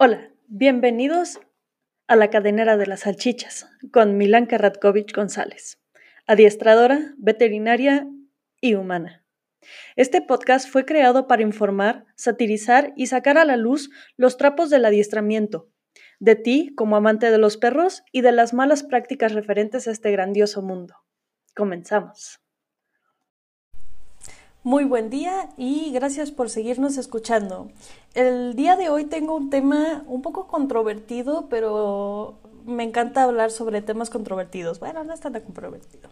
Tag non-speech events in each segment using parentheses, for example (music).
Hola, bienvenidos a la cadenera de las salchichas con Milanka Radkovich González, adiestradora, veterinaria y humana. Este podcast fue creado para informar, satirizar y sacar a la luz los trapos del adiestramiento, de ti como amante de los perros y de las malas prácticas referentes a este grandioso mundo. Comenzamos. Muy buen día y gracias por seguirnos escuchando. El día de hoy tengo un tema un poco controvertido, pero me encanta hablar sobre temas controvertidos. Bueno, no es tan controvertido.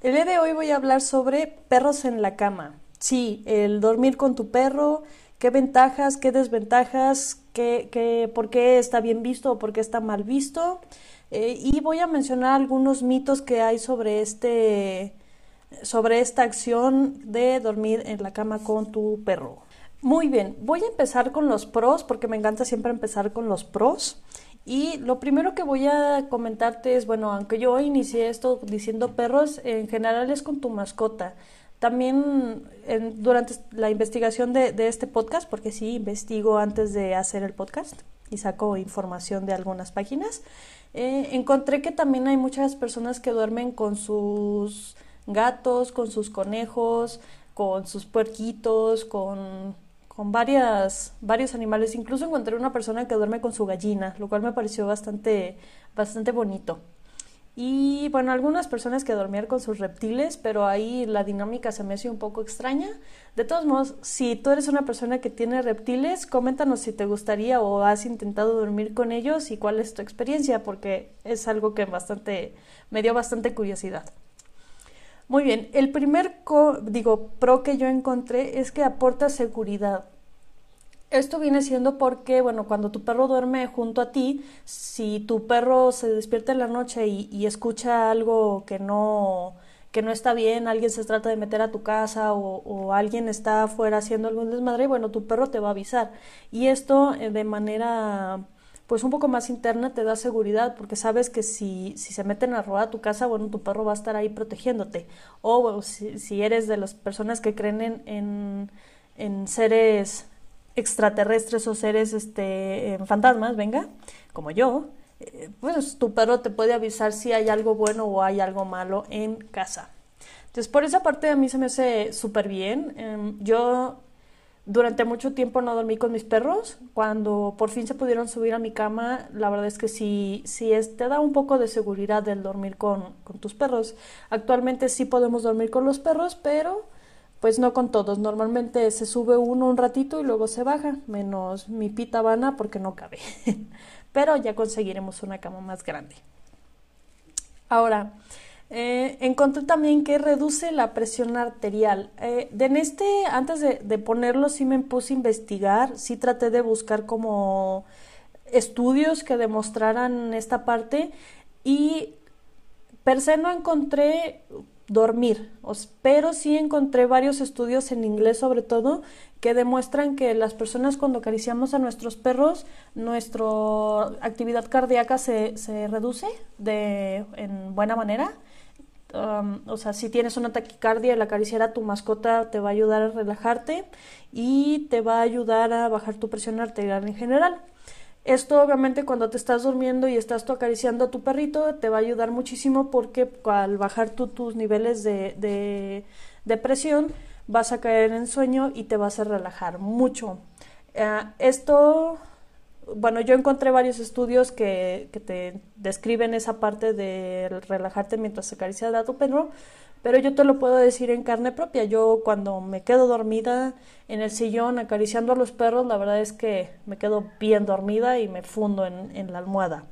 El día de hoy voy a hablar sobre perros en la cama. Sí, el dormir con tu perro, qué ventajas, qué desventajas, qué, por qué está bien visto o por qué está mal visto. Eh, y voy a mencionar algunos mitos que hay sobre este sobre esta acción de dormir en la cama con tu perro. Muy bien, voy a empezar con los pros porque me encanta siempre empezar con los pros. Y lo primero que voy a comentarte es, bueno, aunque yo inicié esto diciendo perros, en general es con tu mascota. También durante la investigación de, este podcast, porque sí investigo antes de hacer el podcast y saco información de algunas páginas, eh, encontré que también hay muchas personas que duermen con sus gatos, con sus conejos, con sus puerquitos, con, con varias, varios animales. Incluso encontré una persona que duerme con su gallina, lo cual me pareció bastante, bastante bonito. Y bueno, algunas personas que dormían con sus reptiles, pero ahí la dinámica se me hace un poco extraña. De todos modos, si tú eres una persona que tiene reptiles, coméntanos si te gustaría o has intentado dormir con ellos y cuál es tu experiencia, porque es algo que bastante, me dio bastante curiosidad. Muy bien, el primer digo, pro que yo encontré es que aporta seguridad. Esto viene siendo porque, bueno, cuando tu perro duerme junto a ti, si tu perro se despierta en la noche y, escucha algo que no, que no está bien, alguien se trata de meter a tu casa o, o, alguien está afuera haciendo algún desmadre, bueno, tu perro te va a avisar. Y esto eh, de manera pues un poco más interna te da seguridad porque sabes que si, si se meten a robar tu casa, bueno, tu perro va a estar ahí protegiéndote. O si, eres de las personas que creen en, en, seres extraterrestres o seres este, fantasmas, venga, como yo, eh, pues tu perro te puede avisar si hay algo bueno o hay algo malo en casa. Entonces, por esa parte a mí se me hace súper bien. Em, yo durante mucho tiempo no dormí con mis perros. Cuando por fin se pudieron subir a mi cama, la verdad es que sí, sí es, te da un poco de seguridad el dormir con, con tus perros. Actualmente sí podemos dormir con los perros, pero pues no con todos. Normalmente se sube uno un ratito y luego se baja, menos mi pita vana porque no cabe. (laughs) pero ya conseguiremos una cama más grande. Ahora, eh, encontré también que reduce la presión arterial. Eh, en este, antes de, ponerlo, sí me puse a investigar, sí traté de buscar como estudios que demostraran esta parte y per se no encontré dormir, pero sí encontré varios estudios en inglés sobre todo que demuestran que las personas cuando acariciamos a nuestros perros, nuestra actividad cardíaca se, se reduce de, en buena manera o sea, si tienes una taquicardia, el acariciar a tu mascota te va a ayudar a relajarte y te va a ayudar a bajar tu presión arterial en general. Esto obviamente cuando te estás durmiendo y estás tú acariciando a tu perrito te va a ayudar muchísimo porque al bajar tus niveles de, de, presión vas a caer en sueño y te vas a relajar mucho. Eh, esto bueno, yo encontré varios estudios que, que, te describen esa parte de relajarte mientras acaricias a tu perro, pero yo te lo puedo decir en carne propia. Yo cuando me quedo dormida en el sillón acariciando a los perros, la verdad es que me quedo bien dormida y me fundo en, en la almohada.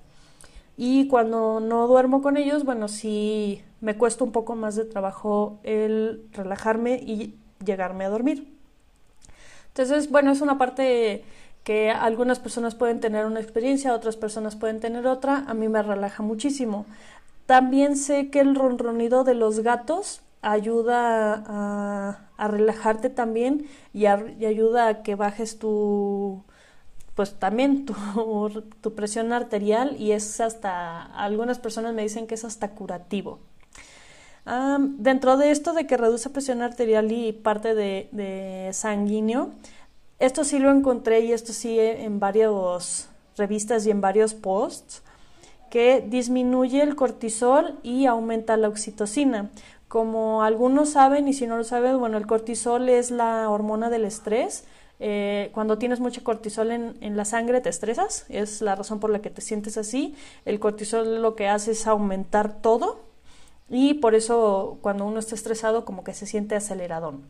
Y cuando no duermo con ellos, bueno, sí me cuesta un poco más de trabajo el relajarme y llegarme a dormir. Entonces, bueno, es una parte que algunas personas pueden tener una experiencia, otras personas pueden tener otra, a mí me relaja muchísimo. También sé que el ronronido de los gatos ayuda a, relajarte también y, ayuda a que bajes tu pues también (laughs) tu, presión arterial y es hasta algunas personas me dicen que es hasta curativo. dentro de esto de que reduce presión arterial y parte de sanguíneo, esto sí lo encontré y esto sí en varios, revistas y en varios posts que disminuye el cortisol y aumenta la oxitocina. Como algunos saben, y si no lo saben, bueno, el cortisol es la hormona del estrés. Eh, cuando tienes mucho cortisol en, en, la sangre te estresas, es la razón por la que te sientes así. El cortisol lo que hace es aumentar todo y por eso cuando uno está estresado como que se siente aceleradón.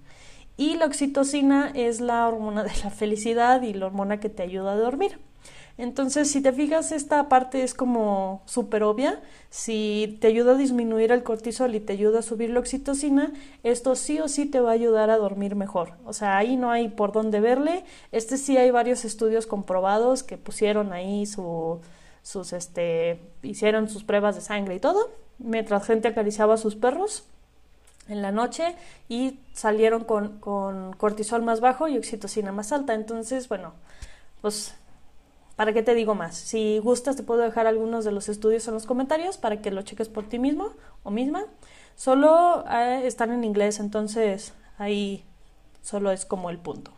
Y la oxitocina es la hormona de la felicidad y la hormona que te ayuda a dormir. Entonces, si te fijas, esta parte es como súper obvia. Si te ayuda a disminuir el cortisol y te ayuda a subir la oxitocina, esto sí o sí te va a ayudar a dormir mejor. O sea, ahí no hay por dónde verle. Este sí hay varios estudios comprobados que pusieron ahí su, sus, este, hicieron sus pruebas de sangre y todo, mientras gente acariciaba a sus perros en la noche y salieron con, con cortisol más bajo y oxitocina más alta. Entonces, bueno, pues ¿Para qué te digo más? Si gustas, te puedo dejar algunos de los estudios en los comentarios para que lo cheques por ti mismo o misma. Solo eh, están en inglés, entonces ahí solo es como el punto.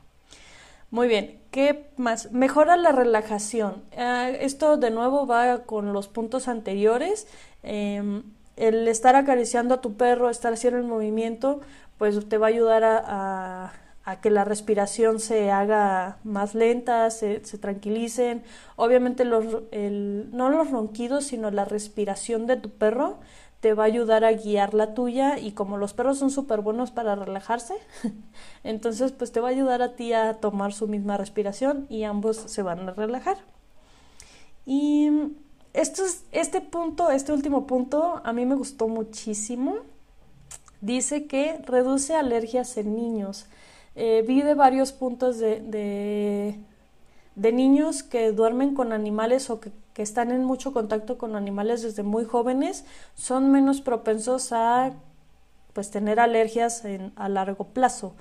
Muy bien, ¿qué más? Mejora la relajación. Eh, esto de nuevo va con los puntos anteriores. Em, el estar acariciando a tu perro, estar haciendo el movimiento, pues te va a ayudar a a que la respiración se haga más lenta, se, tranquilicen. Obviamente los, no los ronquidos, sino la respiración de tu perro te va a ayudar a guiar la tuya y como los perros son súper buenos para relajarse, (laughs) entonces pues te va a ayudar a ti a tomar su misma respiración y ambos se van a relajar. Y esto es, este punto, este último punto, a mí me gustó muchísimo. Dice que reduce alergias en niños. Eh, vi de varios puntos de, de, niños que duermen con animales o que, están en mucho contacto con animales desde muy jóvenes, son menos propensos a pues tener alergias a largo plazo.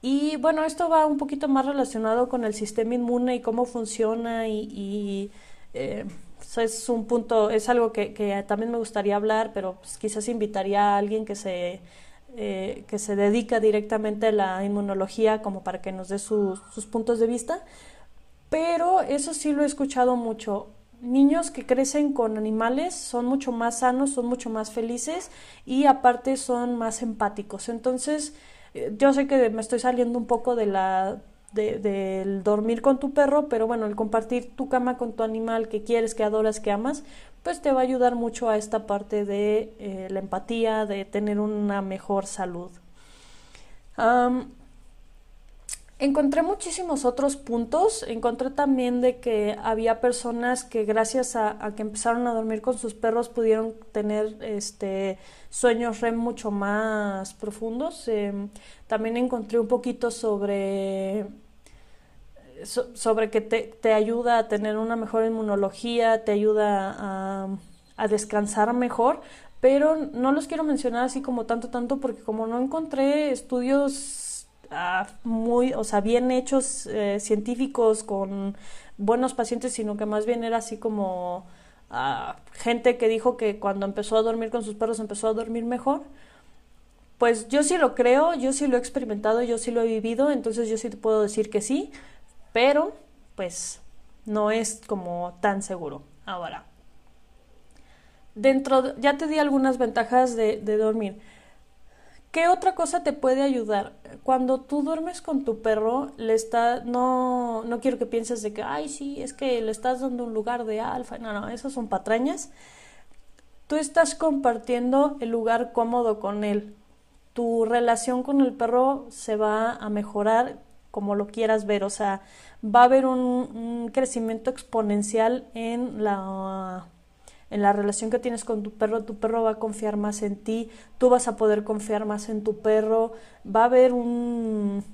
Y bueno, esto va un poquito más relacionado con el sistema inmune y cómo funciona y, eh, es un punto, es algo que, también me gustaría hablar, pero pues, quizás invitaría a alguien que se eh, que se dedica directamente a la inmunología como para que nos dé sus, puntos de vista, pero eso sí lo he escuchado mucho. Niños que crecen con animales son mucho más sanos, son mucho más felices y aparte son más empáticos. Entonces, eh, yo sé que me estoy saliendo un poco de la del dormir con tu perro, pero bueno, el compartir tu cama con tu animal que quieres, que adoras, que amas, pues te va a ayudar mucho a esta parte de eh, la empatía, de tener una mejor salud. Encontré muchísimos otros puntos. Encontré también de que había personas que gracias a, que empezaron a dormir con sus perros pudieron tener este sueños REM mucho más profundos. Em, también encontré un poquito sobre sobre que te, ayuda a tener una mejor inmunología, te ayuda a, a, descansar mejor, pero no los quiero mencionar así como tanto, tanto, porque como no encontré estudios ah, muy, o sea, bien hechos eh, científicos con buenos pacientes, sino que más bien era así como ah, gente que dijo que cuando empezó a dormir con sus perros empezó a dormir mejor. Pues yo sí lo creo, yo sí lo he experimentado, yo sí lo he vivido, entonces yo sí te puedo decir que sí, pero pues no es como tan seguro. Ahora, dentro, ya te di algunas ventajas de, dormir. ¿Qué otra cosa te puede ayudar? Cuando tú duermes con tu perro, le está, no, no quiero que pienses de que, ay, sí, es que le estás dando un lugar de alfa. No, no, esas son patrañas. Tú estás compartiendo el lugar cómodo con él. Tu relación con el perro se va a mejorar como lo quieras ver, o sea, va a haber un, crecimiento exponencial en la en la relación que tienes con tu perro, tu perro va a confiar más en ti, tú vas a poder confiar más en tu perro, va a haber un,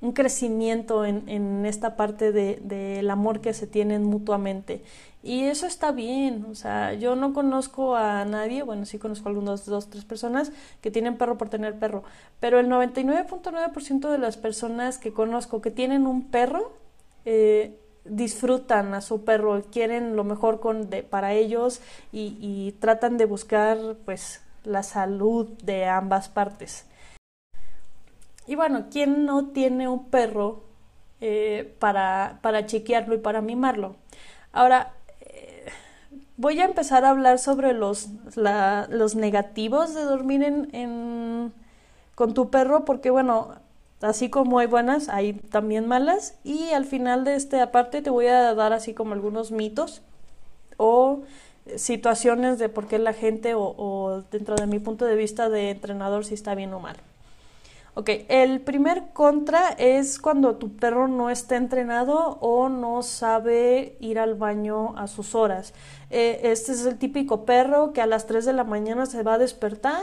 un crecimiento en, en esta parte del de, amor que se tienen mutuamente. Y eso está bien, o sea, yo no conozco a nadie, bueno, sí conozco a algunos, dos, tres personas que tienen perro por tener perro, pero el 99.9% de las personas que conozco que tienen un perro, eh, disfrutan a su perro, quieren lo mejor con, de, para ellos y, tratan de buscar pues la salud de ambas partes. Y bueno, ¿quién no tiene un perro eh, para, para chequearlo y para mimarlo? Ahora, eh, voy a empezar a hablar sobre los, los negativos de dormir en, con tu perro, porque bueno, así como hay buenas, hay también malas. Y al final de este aparte te voy a dar así como algunos mitos o situaciones de por qué la gente o, dentro de mi punto de vista de entrenador si está bien o mal. Ok, el primer contra es cuando tu perro no está entrenado o no sabe ir al baño a sus horas. Eh, este es el típico perro que a las 3 de la mañana se va a despertar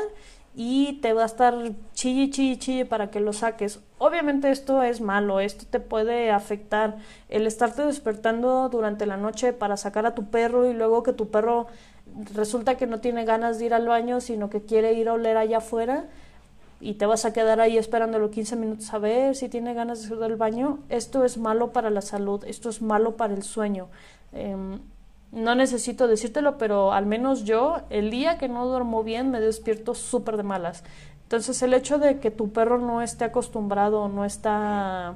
y te va a estar chille, chille, chille para que lo saques. Obviamente esto es malo, esto te puede afectar. El estarte despertando durante la noche para sacar a tu perro y luego que tu perro resulta que no tiene ganas de ir al baño, sino que quiere ir a oler allá afuera y te vas a quedar ahí esperándolo 15 minutos a ver si tiene ganas de ir al baño. Esto es malo para la salud, esto es malo para el sueño. Em, no necesito decírtelo, pero al menos yo, el día que no duermo bien, me despierto súper de malas. Entonces, el hecho de que tu perro no esté acostumbrado, no está,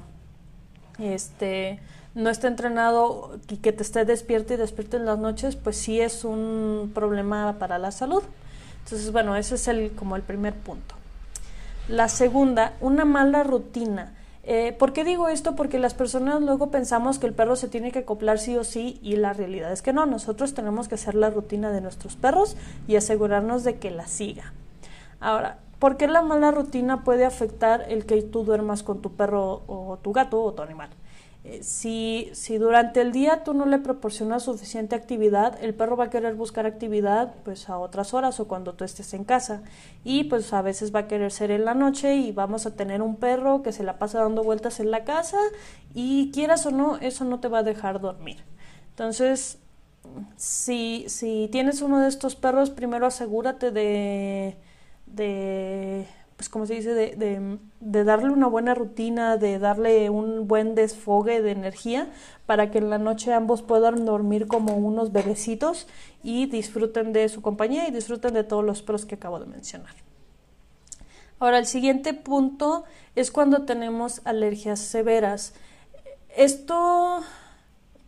este, no esté entrenado y que te esté despierto y despierto en las noches, pues sí es un problema para la salud. Entonces, bueno, ese es el, como el primer punto. La segunda, una mala rutina. Eh, ¿Por qué digo esto? Porque las personas luego pensamos que el perro se tiene que acoplar sí o sí y la realidad es que no, nosotros tenemos que hacer la rutina de nuestros perros y asegurarnos de que la siga. Ahora, ¿por qué la mala rutina puede afectar el que tú duermas con tu perro o tu gato o tu animal? Eh, si, si durante el día tú no le proporcionas suficiente actividad, el perro va a querer buscar actividad pues a otras horas o cuando tú estés en casa y pues a veces va a querer ser en la noche y vamos a tener un perro que se la pasa dando vueltas en la casa y quieras o no, eso no te va a dejar dormir. Entonces, si, si tienes uno de estos perros, primero asegúrate de, de pues como se dice, de, de, darle una buena rutina, de darle un buen desfogue de energía para que en la noche ambos puedan dormir como unos bebecitos y disfruten de su compañía y disfruten de todos los pros que acabo de mencionar. Ahora, el siguiente punto es cuando tenemos alergias severas. Esto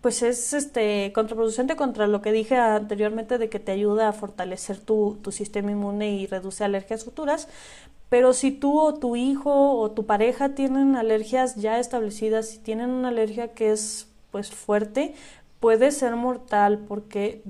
pues es este contraproducente contra lo que dije anteriormente de que te ayuda a fortalecer tu, tu sistema inmune y reduce alergias futuras, pero si tú o tu hijo o tu pareja tienen alergias ya establecidas, si tienen una alergia que es pues fuerte, puede ser mortal porque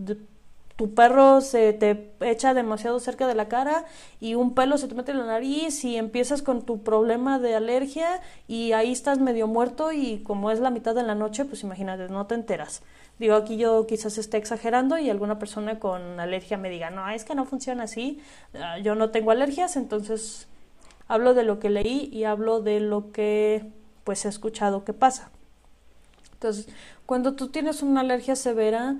tu perro se te echa demasiado cerca de la cara y un pelo se te mete en la nariz y empiezas con tu problema de alergia y ahí estás medio muerto y como es la mitad de la noche, pues imagínate, no te enteras. Digo, aquí yo quizás esté exagerando y alguna persona con alergia me diga, no, es que no funciona así, ah, yo no tengo alergias, entonces hablo de lo que leí y hablo de lo que pues he escuchado que pasa. Entonces, cuando tú tienes una alergia severa,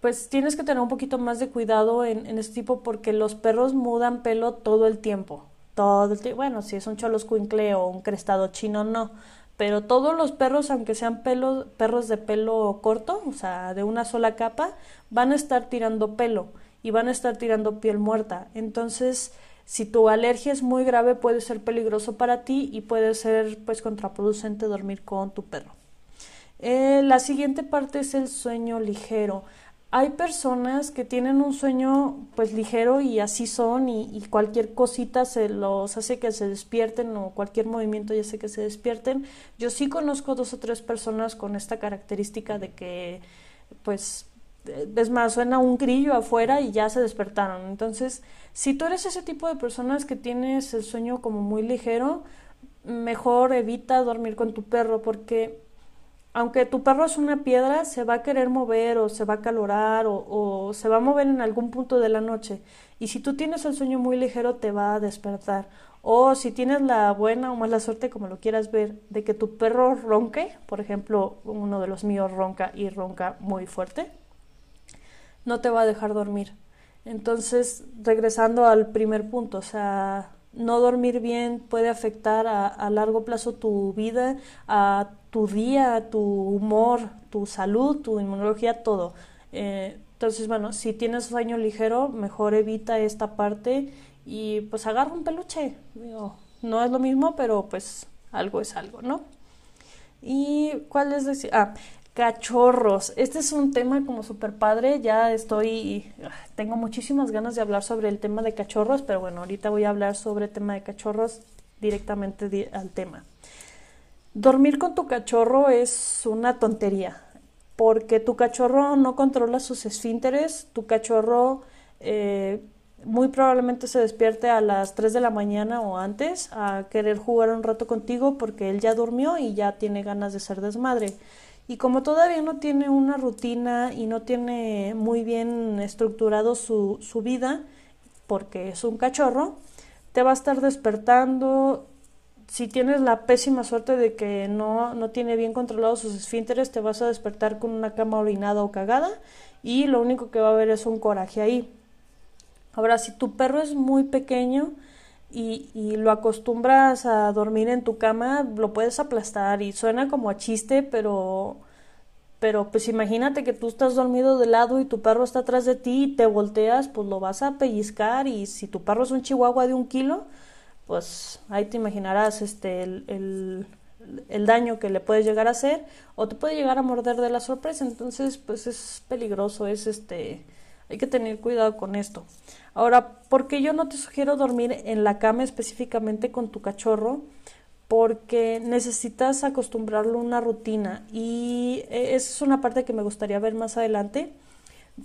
pues tienes que tener un poquito más de cuidado en, este tipo porque los perros mudan pelo todo el tiempo. Todo el tiempo. Bueno, si es un cholos o un crestado chino, no. Pero todos los perros, aunque sean perros de pelo corto, o sea, de una sola capa, van a estar tirando pelo y van a estar tirando piel muerta. Entonces, si tu alergia es muy grave puede ser peligroso para ti y puede ser pues contraproducente dormir con tu perro. Eh, la siguiente parte es el sueño ligero. Hay personas que tienen un sueño pues ligero y así son y, y, cualquier cosita se los hace que se despierten o cualquier movimiento ya hace que se despierten. Yo sí conozco dos o tres personas con esta característica de que pues es más, suena un grillo afuera y ya se despertaron. Entonces, si tú eres ese tipo de personas que tienes el sueño como muy ligero, mejor evita dormir con tu perro porque aunque tu perro es una piedra, se va a querer mover o se va a calorar o, o, se va a mover en algún punto de la noche. Y si tú tienes el sueño muy ligero, te va a despertar. O si tienes la buena o mala suerte, como lo quieras ver, de que tu perro ronque, por ejemplo, uno de los míos ronca y ronca muy fuerte, no te va a dejar dormir. Entonces, regresando al primer punto, o sea, no dormir bien puede afectar a, largo plazo tu vida, a tu día, tu humor, tu salud, tu inmunología, todo. Eh, entonces, bueno, si tienes sueño ligero, mejor evita esta parte y pues agarra un peluche. no es lo mismo, pero pues algo es algo, ¿no? ¿Y cuál es decir? Ah, Cachorros. Este es un tema como súper padre. Ya estoy, tengo muchísimas ganas de hablar sobre el tema de cachorros, pero bueno, ahorita voy a hablar sobre el tema de cachorros directamente al tema. Dormir con tu cachorro es una tontería, porque tu cachorro no controla sus esfínteres, tu cachorro eh, muy probablemente se despierte a las 3 de la mañana o antes a querer jugar un rato contigo porque él ya durmió y ya tiene ganas de ser desmadre. Y como todavía no tiene una rutina y no tiene muy bien estructurado su, su vida, porque es un cachorro, te va a estar despertando. Si tienes la pésima suerte de que no, no tiene bien controlados sus esfínteres, te vas a despertar con una cama orinada o cagada y lo único que va a haber es un coraje ahí. Ahora, si tu perro es muy pequeño y, y, lo acostumbras a dormir en tu cama, lo puedes aplastar y suena como a chiste, pero, pero pues imagínate que tú estás dormido de lado y tu perro está atrás de ti y te volteas, pues lo vas a pellizcar y si tu perro es un chihuahua de un kilo, pues ahí te imaginarás este el, el, el daño que le puedes llegar a hacer o te puede llegar a morder de la sorpresa, entonces pues es peligroso, es este hay que tener cuidado con esto. Ahora, ¿por qué yo no te sugiero dormir en la cama específicamente con tu cachorro? Porque necesitas acostumbrarlo a una rutina y e, esa es una parte que me gustaría ver más adelante.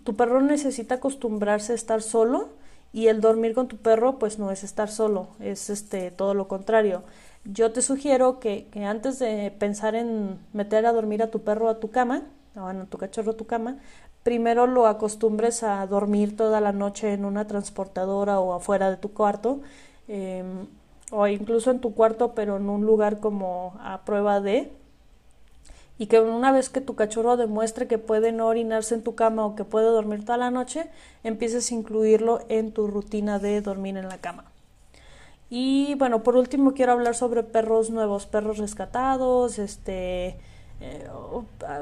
Tu perro necesita acostumbrarse a estar solo y el dormir con tu perro pues no es estar solo, es este todo lo contrario. Yo te sugiero que, que antes de pensar en meter a dormir a tu perro a tu cama, o a tu cachorro a tu cama, primero lo acostumbres a dormir toda la noche en una transportadora o afuera de tu cuarto, em, o incluso en tu cuarto, pero en un lugar como a prueba de, y que una vez que tu cachorro demuestre que puede no orinarse en tu cama o que puede dormir toda la noche, empieces a incluirlo en tu rutina de dormir en la cama. Y bueno, por último quiero hablar sobre perros nuevos, perros rescatados, este, eh,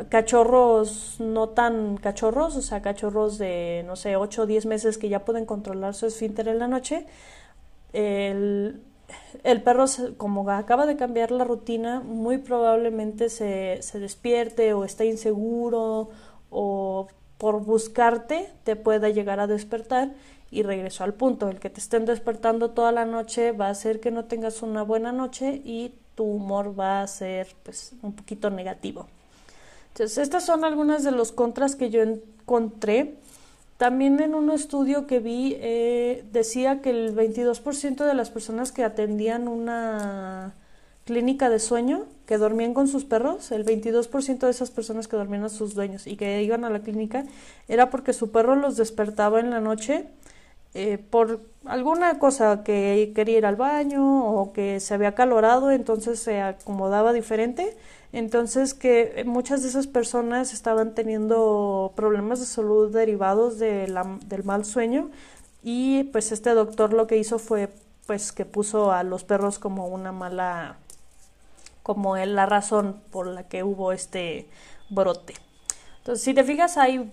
cachorros no tan cachorros, o sea, cachorros de, no sé, 8 o 10 meses que ya pueden controlar su esfínter en la noche, el, el perro, como acaba de cambiar la rutina, muy probablemente se, se despierte o está inseguro o por buscarte te pueda llegar a despertar y regreso al punto. El que te estén despertando toda la noche va a hacer que no tengas una buena noche y tu humor va a ser pues un poquito negativo. Entonces, estas son algunas de los contras que yo encontré. También en un estudio que vi eh, decía que el 22% de las personas que atendían una clínica de sueño, que dormían con sus perros, el 22% de esas personas que dormían a sus dueños y que iban a la clínica, era porque su perro los despertaba en la noche eh, por alguna cosa que quería ir al baño o que se había calorado, entonces se acomodaba diferente. Entonces que muchas de esas personas estaban teniendo problemas de salud derivados del mal sueño y pues este doctor lo que hizo fue pues que puso a los perros como una mala como la razón por la que hubo este brote. Entonces, si te fijas, hay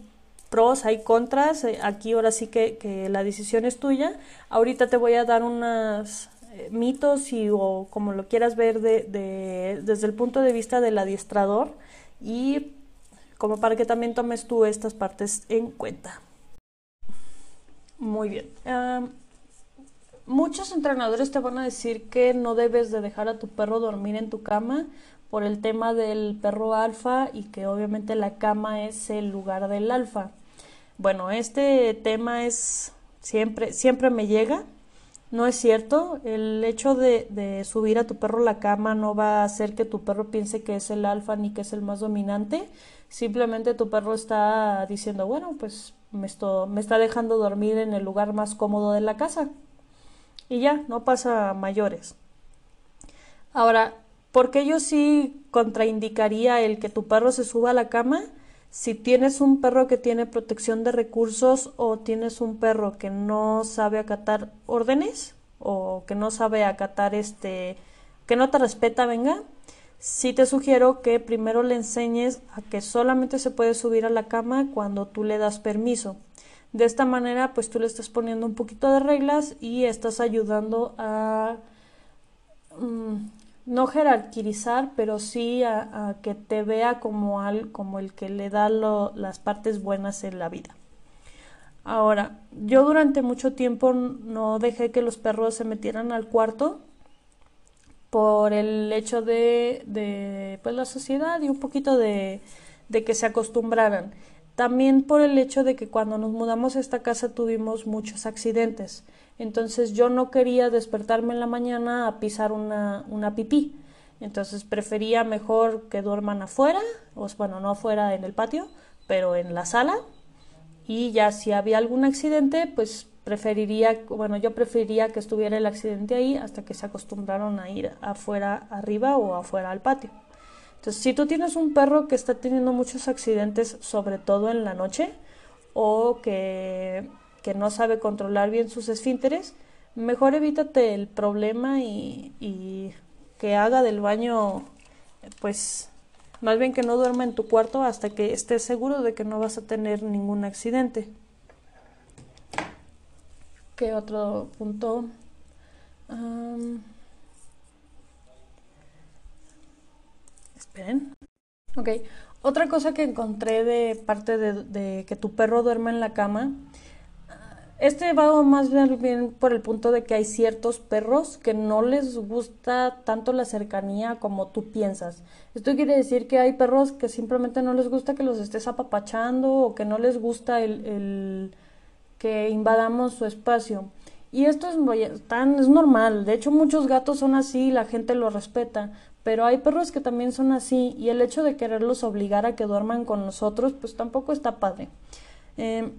pros, hay contras. Eh, aquí ahora sí que, la decisión es tuya. Ahorita te voy a dar unos eh, mitos y o como lo quieras ver de, desde el punto de vista del adiestrador y como para que también tomes tú estas partes en cuenta. Muy bien. muchos entrenadores te van a decir que no debes de dejar a tu perro dormir en tu cama por el tema del perro alfa y que obviamente la cama es el lugar del alfa. Bueno, este tema es siempre, siempre me llega. No es cierto. El hecho de, subir a tu perro a la cama no va a hacer que tu perro piense que es el alfa ni que es el más dominante. Simplemente tu perro está diciendo, bueno, pues me, me está dejando dormir en el lugar más cómodo de la casa. Y ya, no pasa mayores. Ahora, ¿por qué yo sí contraindicaría el que tu perro se suba a la cama? Si tienes un perro que tiene protección de recursos o tienes un perro que no sabe acatar órdenes o que no sabe acatar este, que no te respeta, venga, sí te sugiero que primero le enseñes a que solamente se puede subir a la cama cuando tú le das permiso. De esta manera, pues tú le estás poniendo un poquito de reglas y estás ayudando a mm, no jerarquizar, pero sí a, que te vea como, al, como el que le da las partes buenas en la vida. Ahora, yo durante mucho tiempo no dejé que los perros se metieran al cuarto por el hecho de, pues, la sociedad y un poquito de que se acostumbraran. También por el hecho de que cuando nos mudamos a esta casa tuvimos muchos accidentes. Entonces yo no quería despertarme en la mañana a pisar una, una pipí. Entonces prefería mejor que duerman afuera, o bueno, no afuera en el patio, pero en la sala. Y ya si había algún accidente, pues preferiría, bueno, yo preferiría que estuviera el accidente ahí hasta que se acostumbraron a ir afuera arriba o afuera al patio. Entonces, si tú tienes un perro que está teniendo muchos accidentes, sobre todo en la noche, o que, que no sabe controlar bien sus esfínteres, mejor evítate el problema y, que haga del baño, pues, más bien que no duerma en tu cuarto hasta que estés seguro de que no vas a tener ningún accidente. ¿Qué otro punto? esperen. Ok. Otra cosa que encontré de parte de, que tu perro duerma en la cama. Este va más bien por el punto de que hay ciertos perros que no les gusta tanto la cercanía como tú piensas. Esto quiere decir que hay perros que simplemente no les gusta que los estés apapachando o que no les gusta el que invadamos su espacio. Y esto es, tan, es normal, de hecho muchos gatos son así, la gente lo respeta, pero hay perros que también son así y el hecho de quererlos obligar a que duerman con nosotros, pues tampoco está padre. Em,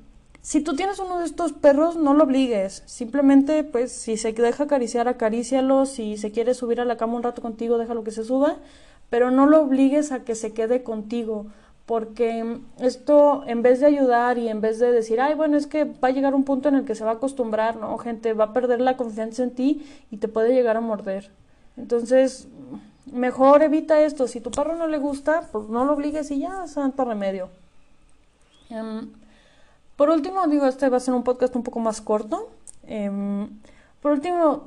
si tú tienes uno de estos perros, no lo obligues. Simplemente, pues, si se deja acariciar, acarícialo. Si se quiere subir a la cama un rato contigo, déjalo que se suba. Pero no lo obligues a que se quede contigo porque esto en vez de ayudar y en vez de decir, ay, bueno, es que va a llegar un punto en el que se va a acostumbrar, ¿no? Gente, va a perder la confianza en ti y te puede llegar a morder. Entonces, mejor evita esto. Si tu perro no le gusta, pues no lo obligues y ya, santo remedio. Em, por último, digo, este va a ser un podcast un poco más corto. Em, por último,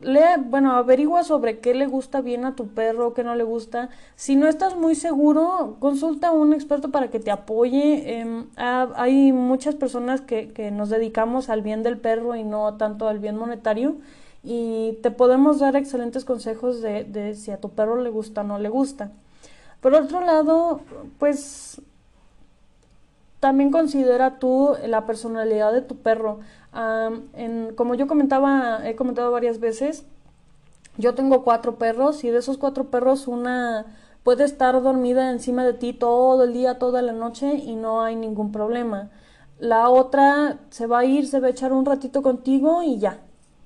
lee, bueno, averigua sobre qué le gusta bien a tu perro, qué no le gusta. Si no estás muy seguro, consulta a un experto para que te apoye. Em, hay muchas personas que, que nos dedicamos al bien del perro y no tanto al bien monetario y te podemos dar excelentes consejos de, de si a tu perro le gusta o no le gusta. Por otro lado, pues también considera tú la personalidad de tu perro como yo comentaba, he comentado varias veces, yo tengo cuatro perros y de esos cuatro perros una puede estar dormida encima de ti todo el día, toda la noche y no hay ningún problema. La otra se va a ir, se va a echar un ratito contigo y ya.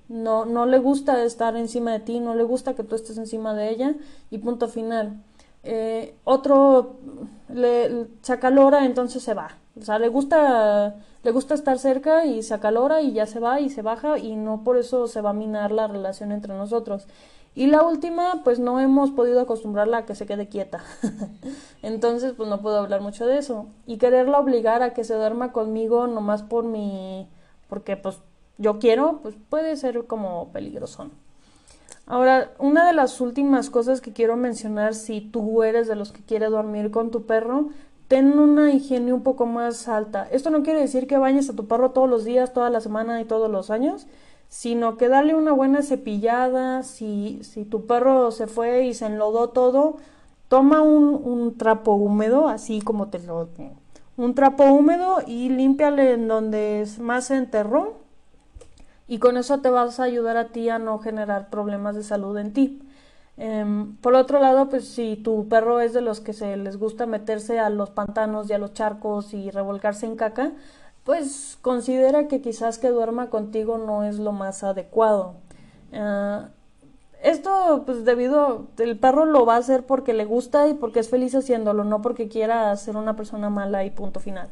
No, no le gusta estar encima de ti, no le gusta que tú estés encima de ella y punto final. Eh, otro le, se acalora, entonces se va. O sea, le gusta, le gusta estar cerca y se acalora y ya se va y se baja y no por eso se va a minar la relación entre nosotros. Y la última, pues no hemos podido acostumbrarla a que se quede quieta. (laughs) Entonces, pues no puedo hablar mucho de eso. Y quererla obligar a que se duerma conmigo nomás por mi... porque pues yo quiero, pues puede ser como peligroso. Ahora, una de las últimas cosas que quiero mencionar si tú eres de los que quiere dormir con tu perro ten una higiene un poco más alta. Esto no quiere decir que bañes a tu perro todos los días, toda la semana y todos los años, sino que darle una buena cepillada. Si, si tu perro se fue y se enlodó todo, toma un, un trapo húmedo, así como te lo... Un trapo húmedo y límpiale en donde más se enterró. Y con eso te vas a ayudar a ti a no generar problemas de salud en ti. Em, por otro lado, pues si tu perro es de los que se les gusta meterse a los pantanos y a los charcos y revolcarse en caca, pues considera que quizás que duerma contigo no es lo más adecuado. Ah, esto, pues debido, el perro lo va a hacer porque le gusta y porque es feliz haciéndolo, no porque quiera ser una persona mala y punto final,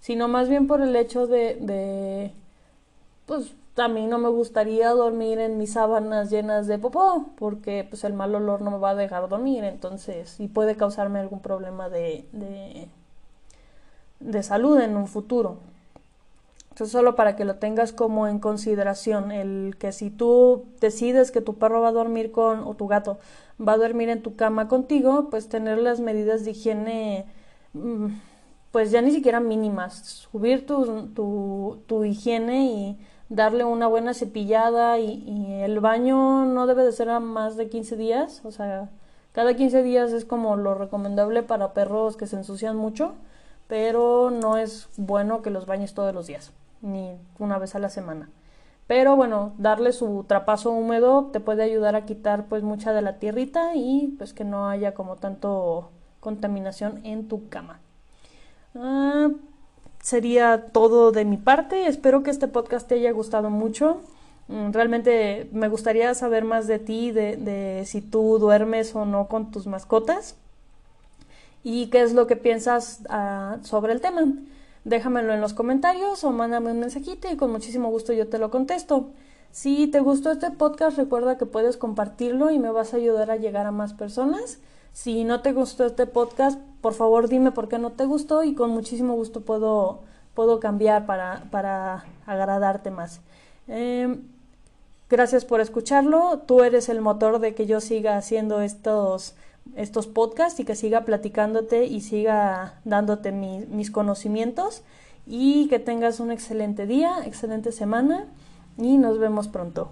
sino más bien por el hecho de, de pues a mí no me gustaría dormir en mis sábanas llenas de popó, porque pues el mal olor no me va a dejar dormir, entonces, y puede causarme algún problema de, de, de salud en un futuro. Entonces, solo para que lo tengas como en consideración, el que si tú decides que tu perro va a dormir con, o tu gato va a dormir en tu cama contigo, pues tener las medidas de higiene, mm, pues ya ni siquiera mínimas, subir tu, tu, tu higiene y darle una buena cepillada y, el baño no debe de ser a más de 15 días, o sea, cada 15 días es como lo recomendable para perros que se ensucian mucho, pero no es bueno que los bañes todos los días ni una vez a la semana. Pero bueno, darle su trapazo húmedo te puede ayudar a quitar pues mucha de la tierrita y pues que no haya como tanto contaminación en tu cama. Ah, sería todo de mi parte. Espero que este podcast te haya gustado mucho. Mm, realmente me gustaría saber más de ti, de, si tú duermes o no con tus mascotas y qué es lo que piensas uh, sobre el tema déjamelo en los comentarios o mándame un mensajito y con muchísimo gusto yo te lo contesto. Si te gustó este podcast, recuerda que puedes compartirlo y me vas a ayudar a llegar a más personas. Si no te gustó este podcast, por favor dime por qué no te gustó y con muchísimo gusto puedo, puedo cambiar para, para agradarte más. Eh, gracias por escucharlo. Tú eres el motor de que yo siga haciendo estos estos podcasts y que siga platicándote y siga dándote mi, mis conocimientos y que tengas un excelente día, excelente semana y nos vemos pronto.